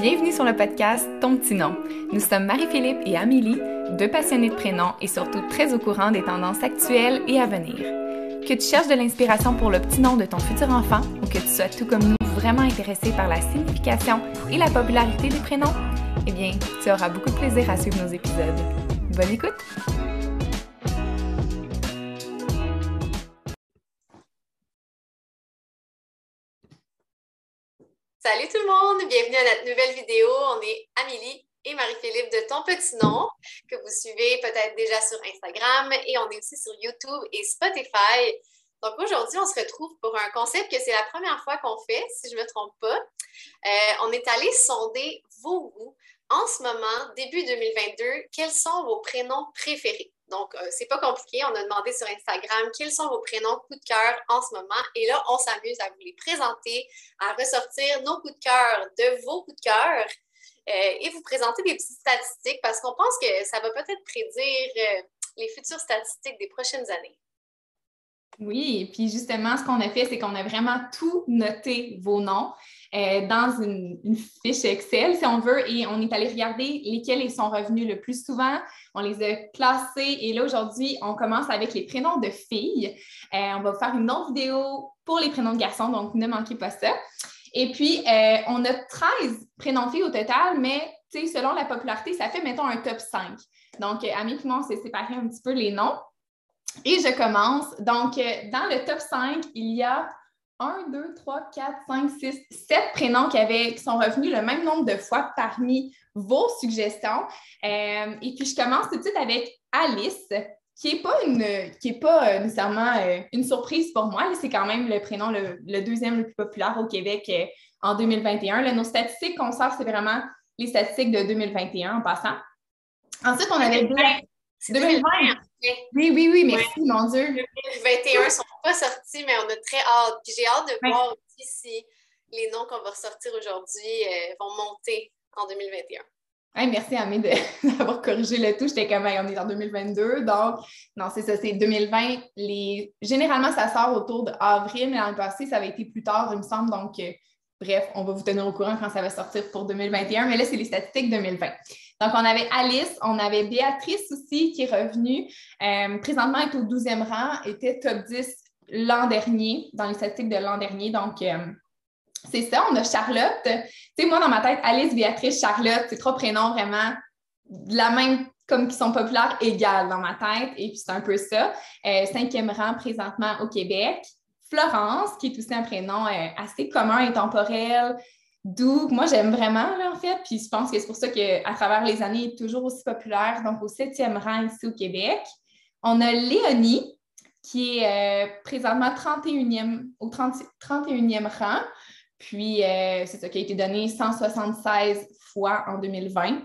Bienvenue sur le podcast Ton petit nom. Nous sommes Marie-Philippe et Amélie, deux passionnés de prénoms et surtout très au courant des tendances actuelles et à venir. Que tu cherches de l'inspiration pour le petit nom de ton futur enfant ou que tu sois tout comme nous vraiment intéressé par la signification et la popularité des prénoms, eh bien, tu auras beaucoup de plaisir à suivre nos épisodes. Bonne écoute! Salut tout le monde, bienvenue à notre nouvelle vidéo. On est Amélie et Marie-Philippe de Ton Petit Nom, que vous suivez peut-être déjà sur Instagram et on est aussi sur YouTube et Spotify. Donc aujourd'hui, on se retrouve pour un concept que c'est la première fois qu'on fait, si je ne me trompe pas. Euh, on est allé sonder vos goûts. En ce moment, début 2022, quels sont vos prénoms préférés? Donc, euh, c'est pas compliqué. On a demandé sur Instagram quels sont vos prénoms coup de cœur en ce moment. Et là, on s'amuse à vous les présenter, à ressortir nos coups de cœur de vos coups de cœur euh, et vous présenter des petites statistiques parce qu'on pense que ça va peut-être prédire euh, les futures statistiques des prochaines années. Oui, et puis justement, ce qu'on a fait, c'est qu'on a vraiment tout noté vos noms euh, dans une, fiche Excel, si on veut, et on est allé regarder lesquels ils sont revenus le plus souvent. On les a classés et là, aujourd'hui, on commence avec les prénoms de filles. Euh, on va faire une autre vidéo pour les prénoms de garçons, donc ne manquez pas ça. Et puis, euh, on a 13 prénoms filles au total, mais selon la popularité, ça fait, mettons, un top 5. Donc, Ami et moi, on s'est séparé un petit peu les noms. Et je commence. Donc, dans le top 5, il y a 1, 2, 3, 4, 5, 6, 7 prénoms qui, avaient, qui sont revenus le même nombre de fois parmi vos suggestions. Euh, et puis, je commence tout de suite avec Alice, qui n'est pas, une, qui est pas euh, nécessairement une surprise pour moi. C'est quand même le prénom le, deuxième le plus populaire au Québec en 2021. nos statistiques qu'on sort, c'est vraiment les statistiques de 2021 en passant. Ensuite, on avait 2020. Oui, oui, oui, merci, mon Dieu. 2021 ne sont pas sortis, mais on a très hâte. Puis j'ai hâte de voir aussi si les noms qu'on va ressortir aujourd'hui euh, vont monter en 2021. merci, Amé, d'avoir corrigé le tout. J'étais comme, on est en 2022. Donc, non, c'est ça, c'est 2020. Les... Généralement, ça sort autour d'avril, mais l'an passé, ça avait été plus tard, il me semble. Donc, euh, bref, on va vous tenir au courant quand ça va sortir pour 2021. Mais là, c'est les statistiques 2020. Donc, on avait Alice, on avait Béatrice aussi qui est revenue. Euh, présentement, elle est au 12e rang, était top 10 l'an dernier, dans les statistiques de l'an dernier. Donc, euh, c'est ça. On a Charlotte. Tu sais, moi, dans ma tête, Alice, Béatrice, Charlotte, c'est trois prénoms vraiment de la même comme qui sont populaires égales dans ma tête. Et puis, c'est un peu ça. Euh, cinquième rang présentement au Québec. Florence, qui est aussi un prénom assez commun et temporel, D'où, moi, j'aime vraiment, en fait. Puis je pense que c'est pour ça qu'à travers les années, il est toujours aussi populaire. Donc, au septième rang ici au Québec. On a Léonie, qui est euh, présentement 31e, au 30, 31e rang. Puis, euh, c'est ça qui a été donné 176 fois en 2020.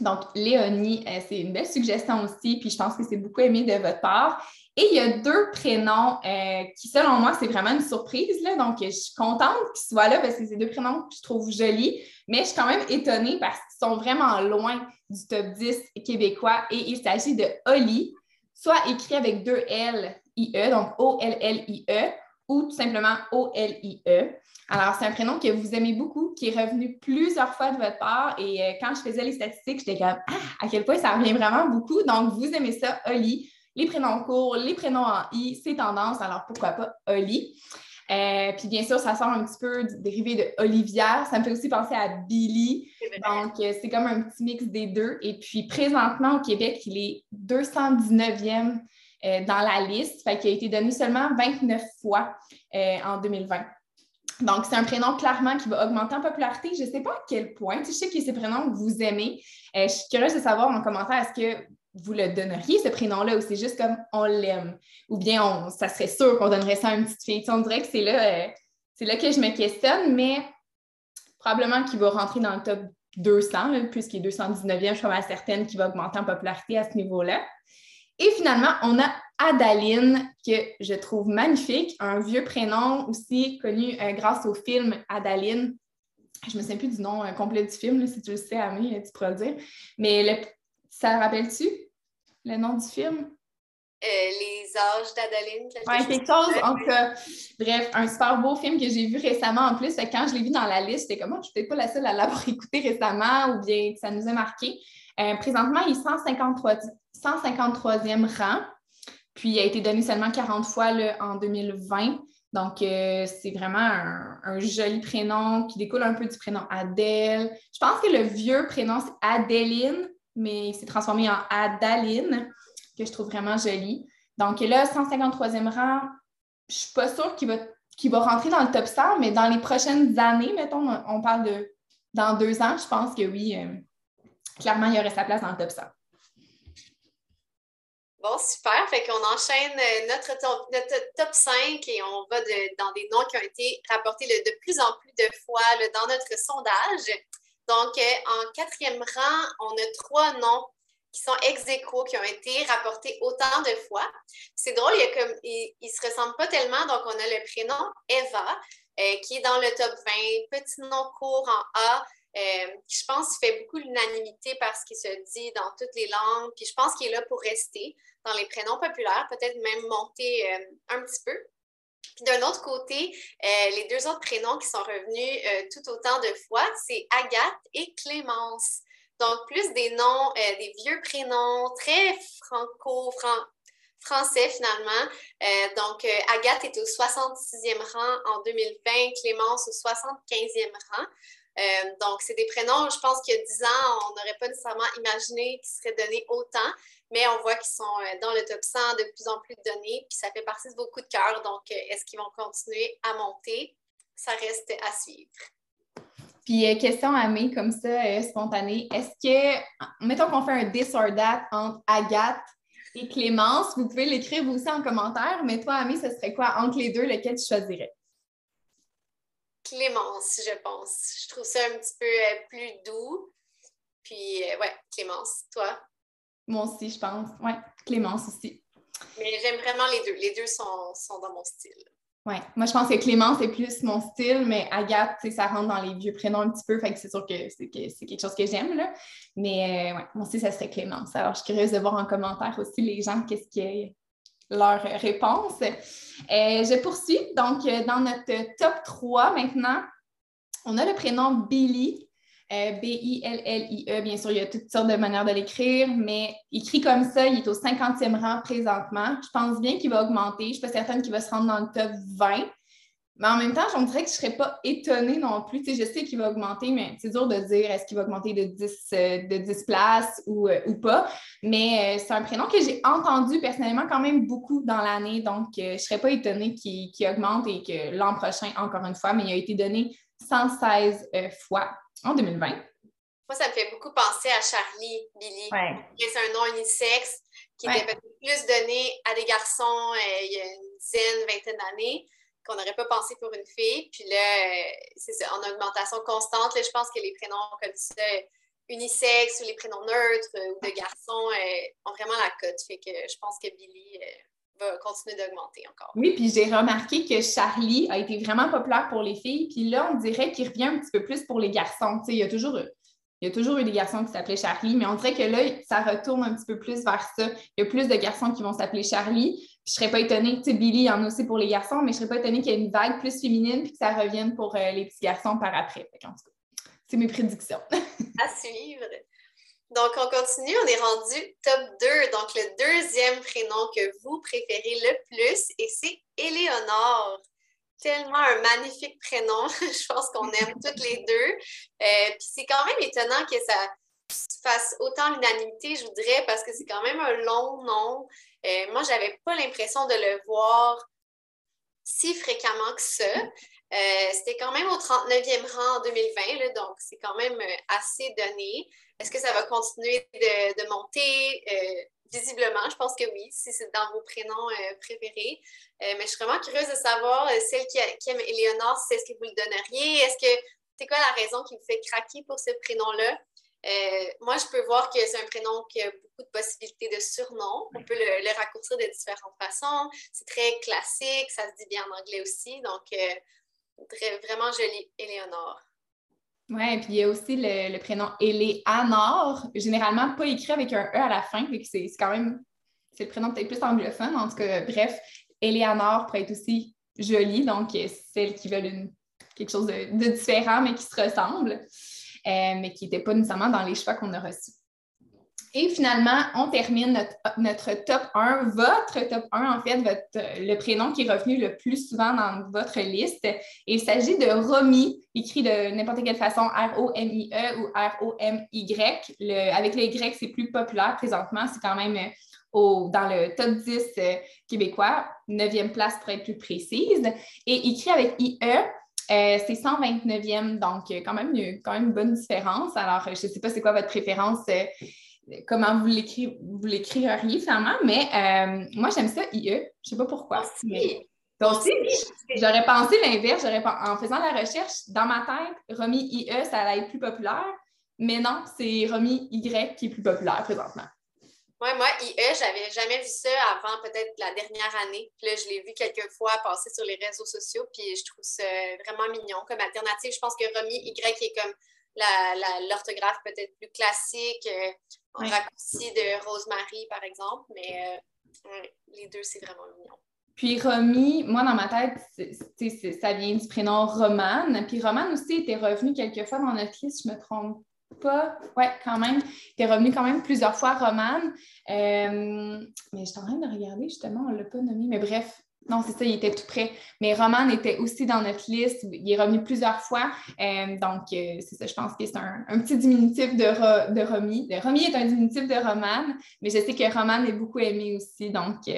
Donc, Léonie, euh, c'est une belle suggestion aussi, puis je pense que c'est beaucoup aimé de votre part. Et il y a deux prénoms euh, qui, selon moi, c'est vraiment une surprise. Là. Donc, je suis contente qu'ils soient là parce que c'est deux prénoms que je trouve jolis, mais je suis quand même étonnée parce qu'ils sont vraiment loin du top 10 québécois. Et il s'agit de Oli, soit écrit avec deux L, I-E, donc O-L-L-I-E, ou tout simplement O-L-I-E. Alors, c'est un prénom que vous aimez beaucoup, qui est revenu plusieurs fois de votre part. Et euh, quand je faisais les statistiques, j'étais comme Ah, à quel point ça revient vraiment beaucoup. Donc, vous aimez ça, Oli. Les prénoms courts, les prénoms en I, c'est tendance. Alors, pourquoi pas Oli? Euh, puis bien sûr, ça sort un petit peu du dérivé de Olivia. Ça me fait aussi penser à Billy. Donc, euh, c'est comme un petit mix des deux. Et puis, présentement, au Québec, il est 219e euh, dans la liste, fait qu'il a été donné seulement 29 fois en 2020. Donc, c'est un prénom clairement qui va augmenter en popularité. Je ne sais pas à quel point. je sais que c'est prénom que vous aimez. je suis curieuse de savoir en commentaire, est-ce que vous le donneriez, ce prénom-là, ou c'est juste comme on l'aime? Ou bien ça serait sûr qu'on donnerait ça à une petite fille. on dirait que c'est là, euh, là que je me questionne, mais probablement qu'il va rentrer dans le top 200, puisqu'il est 219e, je suis pas certaine qu'il va augmenter en popularité à ce niveau-là. Et finalement, on a Adaline, que je trouve magnifique, un vieux prénom aussi connu euh, grâce au film Adaline. Je me souviens plus du nom euh, complet du film, si tu le sais, Ami, tu pourras le dire. Mais le ça rappelle-tu le nom du film? les âges d'Adeline. Oui, quelque chose. En bref, un super beau film que j'ai vu récemment en plus. Quand je l'ai vu dans la liste, j'étais comme, oh, je n'étais pas la seule à l'avoir écouté récemment ou bien que ça nous a marqué. présentement, il est 153, 153e rang. Puis, il a été donné seulement 40 fois en 2020. Donc, euh, c'est vraiment un, joli prénom qui découle un peu du prénom Adèle. Je pense que le vieux prénom, c'est Adéline, mais il s'est transformé en Adaline, que je trouve vraiment joli. Donc là, 153e rang, je ne suis pas sûre qu'il va, rentrer dans le top 100, mais dans les prochaines années, mettons, on parle de dans deux ans, je pense que oui, euh, clairement, il y aurait sa place dans le top 100. Bon, super. Fait qu'on enchaîne euh, notre top, notre top 5 et on va dans des noms qui ont été rapportés de plus en plus de fois dans notre sondage. Donc, euh, en quatrième rang, on a trois noms qui sont ex aequo, qui ont été rapportés autant de fois. C'est drôle, il, comme, il, se ressemblent pas tellement. Donc, on a le prénom Eva, euh, qui est dans le top 20, petit nom court en A, euh, je pense qu'il fait beaucoup l'unanimité parce qu'il se dit dans toutes les langues. Puis je pense qu'il est là pour rester dans les prénoms populaires, peut-être même monter euh, un petit peu. Puis d'un autre côté, euh, les deux autres prénoms qui sont revenus tout autant de fois, c'est Agathe et Clémence. Donc, plus des noms, des vieux prénoms, très franco, français finalement. donc, Agathe est au 66e rang en 2020, Clémence au 75e rang. Euh, donc, c'est des prénoms, je pense qu'il y a 10 ans, on n'aurait pas nécessairement imaginé qu'ils seraient donnés autant, mais on voit qu'ils sont euh, dans le top 100 de plus en plus donnés, puis ça fait partie de beaucoup de cœur. Donc, euh, est-ce qu'ils vont continuer à monter? Ça reste à suivre. Puis, question à May, comme ça, spontanée. Est-ce que, mettons qu'on fait un this or that entre Agathe et Clémence, vous pouvez l'écrire vous aussi en commentaire, mais toi, Amé, ce serait quoi entre les deux, lequel tu choisirais? Clémence, je pense. Je trouve ça un petit peu euh, plus doux. Puis, euh, ouais, Clémence. Toi? Moi aussi, je pense. Ouais, Clémence aussi. Mais j'aime vraiment les deux. Les deux sont, dans mon style. Oui, moi je pense que Clémence est plus mon style, mais Agathe, ça rentre dans les vieux prénoms un petit peu, fait que c'est sûr que c'est quelque chose que j'aime. Mais euh, ouais, moi aussi, ça serait Clémence. Alors, je suis curieuse de voir en commentaire aussi les gens, qu'est-ce qui, leur réponse. Euh, je poursuis. Donc, euh, dans notre top 3 maintenant, on a le prénom Billy. Euh, B-I-L-L-I-E, bien sûr, il y a toutes sortes de manières de l'écrire, mais écrit comme ça, il est au 50e rang présentement. Je pense bien qu'il va augmenter. Je ne suis pas certaine qu'il va se rendre dans le top 20. Mais en même temps, je me dirais que je ne serais pas étonnée non plus. je sais qu'il va augmenter, mais c'est dur de dire est-ce qu'il va augmenter de 10, euh, de 10 places ou, euh, ou pas. Mais euh, c'est un prénom que j'ai entendu personnellement quand même beaucoup dans l'année. Donc, je ne serais pas étonnée qu'il augmente et que l'an prochain, encore une fois, mais il a été donné 116 fois en 2020. Moi, ça me fait beaucoup penser à Charlie Billy. C'est un nom unisexe qui était peut-être plus donné à des garçons il y a une dizaine, vingtaine d'années qu'on n'aurait pas pensé pour une fille. Puis là, euh, c'est en augmentation constante. Là, je pense que les prénoms comme ça, unisex ou les prénoms neutres euh, ou de garçons euh, ont vraiment la cote. Fait que je pense que Billy va continuer d'augmenter encore. Oui, puis j'ai remarqué que Charlie a été vraiment populaire pour les filles. Puis là, on dirait qu'il revient un petit peu plus pour les garçons. il y a toujours il y a toujours eu des garçons qui s'appelaient Charlie, mais on dirait que là, ça retourne un petit peu plus vers ça. Il y a plus de garçons qui vont s'appeler Charlie. Je serais pas étonnée, tu sais, Billy, il y en a aussi pour les garçons, mais je serais pas étonnée qu'il y ait une vague plus féminine puis que ça revienne pour euh, les petits garçons par après. en tout cas, c'est mes prédictions. à suivre. Donc, on continue. On est rendu top 2. Donc, le deuxième prénom que vous préférez le plus, et c'est Éléonore tellement un magnifique prénom. je pense qu'on aime toutes les deux. Euh, puis c'est quand même étonnant que ça fasse autant l'unanimité, je voudrais, parce que c'est quand même un long nom. Euh, moi, j'avais pas l'impression de le voir si fréquemment que ça. Euh, c'était quand même au 39e rang en 2020, donc c'est quand même assez donné. Est-ce que ça va continuer de, monter? visiblement, je pense que oui, si c'est dans vos prénoms euh, préférés. Euh, mais je suis vraiment curieuse de savoir, euh, celle qui, aime Éléonore, c'est est-ce que vous le donneriez? Est-ce que c'est quoi la raison qui vous fait craquer pour ce prénom-là? Moi, je peux voir que c'est un prénom qui a beaucoup de possibilités de surnom. On peut le, raccourcir de différentes façons. C'est très classique, ça se dit bien en anglais aussi. Donc, vraiment joli, Éléonore. Oui, puis il y a aussi le, prénom Éléanor, généralement pas écrit avec un E à la fin, mais c'est quand même c'est le prénom peut-être plus anglophone. En tout cas, bref, Eleanor pourrait être aussi jolie, donc celles qui veulent quelque chose de, différent, mais qui se ressemble, mais qui n'était pas nécessairement dans les choix qu'on a reçus. Et finalement, on termine notre, top 1, votre top 1, en fait, votre, le prénom qui est revenu le plus souvent dans votre liste. il s'agit de Romy, écrit de n'importe quelle façon, R-O-M-I-E ou R-O-M-Y. avec le Y, c'est plus populaire présentement. C'est quand même euh, au, dans le top 10 euh, québécois, 9e place pour être plus précise. Et écrit avec I-E, euh, c'est 129e, donc quand même, quand même une bonne différence. Alors, je ne sais pas c'est quoi votre préférence comment vous l'écririez finalement, mais euh, moi, j'aime ça IE. Je ne sais pas pourquoi. donc, j'aurais pensé l'inverse. En faisant la recherche, dans ma tête, Romy IE, ça allait être plus populaire. Mais non, c'est Romy Y qui est plus populaire présentement. Oui, moi, IE, j'avais jamais vu ça avant peut-être la dernière année. Puis là, je l'ai vu quelques fois passer sur les réseaux sociaux, puis je trouve ça vraiment mignon comme alternative. Je pense que Romy Y est comme l'orthographe peut-être plus classique, euh, en raccourci de Rosemary, par exemple, mais euh, les deux, c'est vraiment mignon. Puis Romy, moi dans ma tête, ça vient du prénom Romane. Puis Romane aussi était revenu quelques fois dans notre liste, je me trompe pas. Oui, quand même. Il est revenu quand même plusieurs fois Romane. Euh, mais je suis en train de regarder justement, on ne l'a pas nommé. Mais bref, non, c'est ça, il était tout prêt. Mais Roman était aussi dans notre liste. Il est revenu plusieurs fois. Euh, donc, euh, c'est ça, je pense que c'est un, petit diminutif de, de Romy. Romy est un diminutif de Roman, mais je sais que Roman est beaucoup aimé aussi. Donc,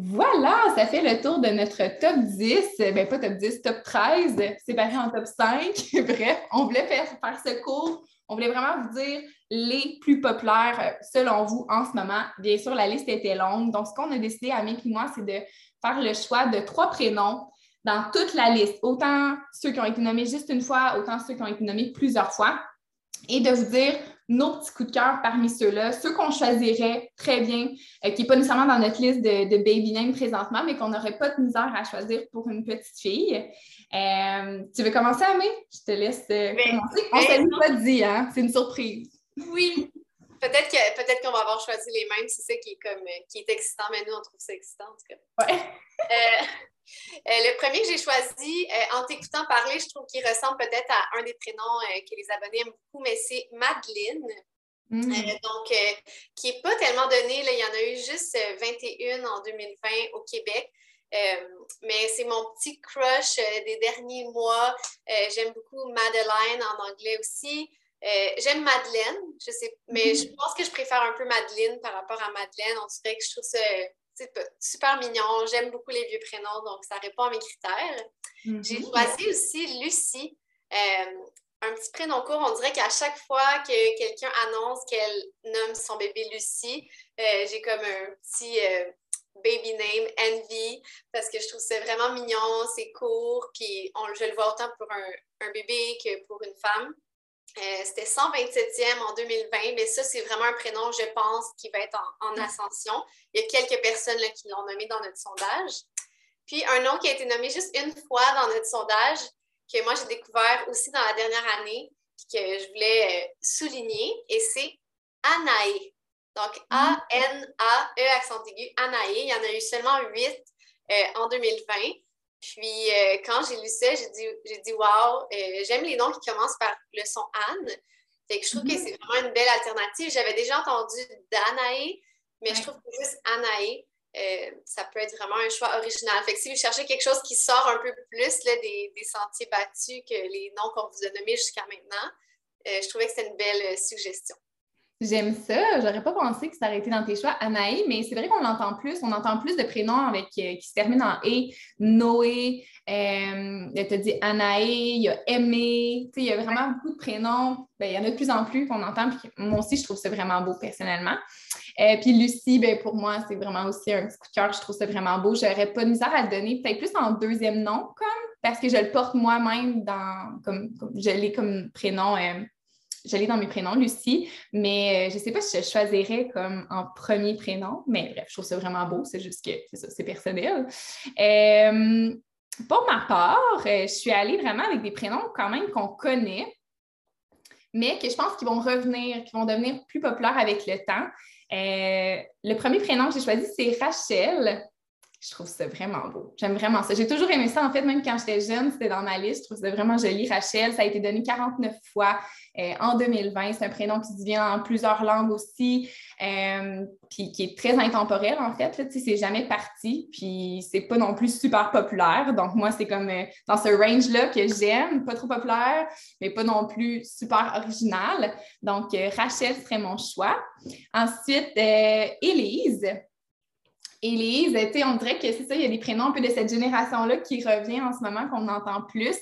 voilà, ça fait le tour de notre top 10. Ben, pas top 10, top 13, séparé en top 5. Bref, on voulait faire, faire ce cours. On voulait vraiment vous dire les plus populaires selon vous en ce moment. Bien sûr, la liste était longue. Donc, ce qu'on a décidé, Amic et moi, c'est de faire le choix de trois prénoms dans toute la liste, autant ceux qui ont été nommés juste une fois, autant ceux qui ont été nommés plusieurs fois, et de vous dire nos petits coups de cœur parmi ceux-là, ceux qu'on choisirait très bien, euh, qui n'est pas nécessairement dans notre liste de, baby name présentement, mais qu'on n'aurait pas de misère à choisir pour une petite fille. Euh, tu veux commencer, Amé? Je te laisse euh, commencer. On ne s'est pas dit, hein? C'est une surprise. Oui. Peut-être qu'on va avoir choisi les mêmes, c'est ça qui est comme qui est excitant, mais nous on trouve ça excitant en tout cas. Ouais. Euh, euh, le premier que j'ai choisi, euh, en t'écoutant parler, je trouve qu'il ressemble peut-être à un des prénoms que les abonnés aiment beaucoup, mais c'est Madeleine. Mm. donc, qui n'est pas tellement donné. Là, il y en a eu juste 21 en 2020 au Québec. mais c'est mon petit crush des derniers mois. J'aime beaucoup Madeleine en anglais aussi. Euh, j'aime Madeleine, je sais, mais je pense que je préfère un peu Madeleine par rapport à Madeleine. On dirait que je trouve ça super mignon. J'aime beaucoup les vieux prénoms, donc ça répond à mes critères. Mm-hmm. J'ai choisi aussi Lucie. Euh, un petit prénom court, on dirait qu'à chaque fois que quelqu'un annonce qu'elle nomme son bébé Lucie, euh, j'ai comme un petit baby name Envy parce que je trouve ça vraiment mignon, c'est court, puis on, je le vois autant pour un, un bébé que pour une femme. Euh, c'était 127e en 2020, mais ça, c'est vraiment un prénom, je pense, qui va être en, ascension. Il y a quelques personnes qui l'ont nommé dans notre sondage. Puis un nom qui a été nommé juste une fois dans notre sondage, que moi j'ai découvert aussi dans la dernière année, puis que je voulais euh, souligner, et c'est Anae. Donc A-N-A-E accent aigu, Anae. Il y en a eu seulement huit euh, en 2020. Puis euh, quand j'ai lu ça, j'ai dit, j'ai dit wow, euh, j'aime les noms qui commencent par le son Anne. Fait que je trouve que mhm. c'est vraiment une belle alternative. J'avais déjà entendu Danae, mais je trouve que juste Anae, euh, ça peut être vraiment un choix original. Fait que si vous cherchez quelque chose qui sort un peu plus là, des, des, sentiers battus que les noms qu'on vous a nommés jusqu'à maintenant, je trouvais que c'était une belle suggestion. J'aime ça. J'aurais pas pensé que ça aurait été dans tes choix, Anaï, mais c'est vrai qu'on l'entend plus. On entend plus de prénoms avec, euh, qui se terminent en E. Noé, euh, tu as dit Anaï, il y a Aimé. Il y a vraiment beaucoup de prénoms. Ben, il y en a de plus en plus qu'on entend. Puis moi aussi, je trouve ça vraiment beau personnellement. Euh, puis Lucie, ben, pour moi, c'est vraiment aussi un petit coup de cœur. Je trouve ça vraiment beau. J'aurais pas de misère à le donner, peut-être plus en deuxième nom, comme, parce que je le porte moi-même dans, comme, je l'ai comme prénom. J'allais dans mes prénoms, Lucie, mais euh, je ne sais pas si je choisirais comme en premier prénom, mais bref, je trouve ça vraiment beau, c'est juste que c'est personnel. Euh, pour ma part, euh, je suis allée vraiment avec des prénoms quand même qu'on connaît, mais que je pense qu'ils vont revenir, qu'ils vont devenir plus populaires avec le temps. le premier prénom que j'ai choisi, c'est Rachel. Je trouve ça vraiment beau. J'aime vraiment ça. J'ai toujours aimé ça. En fait, même quand j'étais jeune, c'était dans ma liste. Je trouve ça vraiment joli. Rachel, ça a été donné 49 fois euh, en 2020. C'est un prénom qui vient en plusieurs langues aussi, euh, puis qui est très intemporel, en fait. C'est jamais parti, puis c'est pas non plus super populaire. Donc, moi, c'est comme euh, dans ce range-là que j'aime. Pas trop populaire, mais pas non plus super original. Donc, Rachel serait mon choix. Ensuite, Élise. Élise, on dirait que c'est ça, il y a des prénoms un peu de cette génération-là qui revient en ce moment, qu'on entend plus.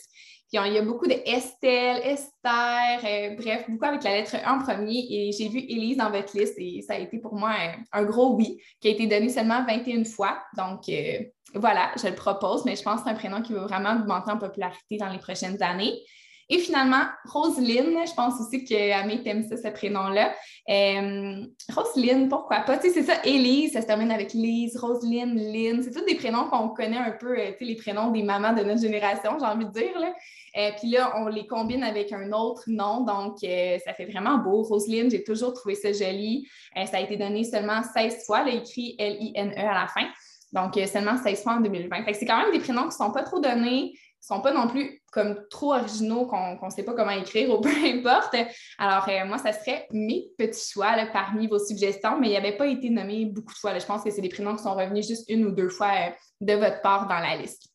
Puis il y a beaucoup de Estelle, Esther, euh, bref, beaucoup avec la lettre E en premier. Et j'ai vu Élise dans votre liste et ça a été pour moi un, gros oui, qui a été donné seulement 21 fois. Donc euh, voilà, je le propose, mais je pense que c'est un prénom qui va vraiment augmenter en popularité dans les prochaines années. Et finalement, Roselyne, je pense aussi que t'aime ça, ce prénom-là. Euh, Roselyne, pourquoi pas? Tu sais, c'est ça, Élise, ça se termine avec Lise, Roselyne, Lynn. C'est tous des prénoms qu'on connaît un peu, euh, tu sais, les prénoms des mamans de notre génération, j'ai envie de dire. Là. Euh, puis là, on les combine avec un autre nom, donc ça fait vraiment beau. Roselyne, j'ai toujours trouvé ça joli. ça a été donné seulement 16 fois, là, écrit L-I-N-E à la fin. Donc, seulement 16 fois en 2020. Fait que c'est quand même des prénoms qui ne sont pas trop donnés sont pas non plus comme trop originaux qu'on ne sait pas comment écrire ou peu importe. Alors, euh, moi, ça serait mes petits choix parmi vos suggestions, mais il avait pas été nommé beaucoup de fois. Je pense que c'est des prénoms qui sont revenus juste une ou deux fois euh, de votre part dans la liste.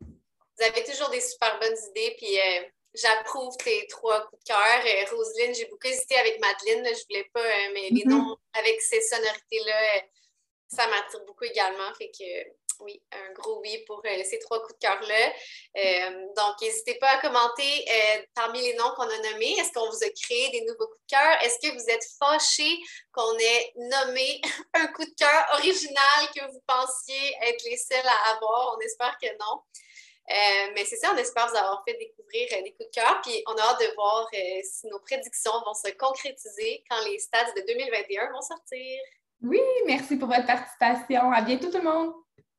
Vous avez toujours des super bonnes idées, puis euh, j'approuve tes trois coups de cœur. Roselyne, j'ai beaucoup hésité avec Madeleine, je voulais pas, mais les mm-hmm. noms avec ces sonorités-là, ça m'attire beaucoup également. Fait que oui, un gros oui pour euh, ces trois coups de cœur-là. Euh, donc, n'hésitez pas à commenter euh, parmi les noms qu'on a nommés. Est-ce qu'on vous a créé des nouveaux coups de cœur? Est-ce que vous êtes fâchés qu'on ait nommé un coup de cœur original que vous pensiez être les seuls à avoir? On espère que non. mais c'est ça, on espère vous avoir fait découvrir des coups de cœur. Puis on a hâte de voir si nos prédictions vont se concrétiser quand les stats de 2021 vont sortir. Oui, merci pour votre participation. À bientôt tout le monde.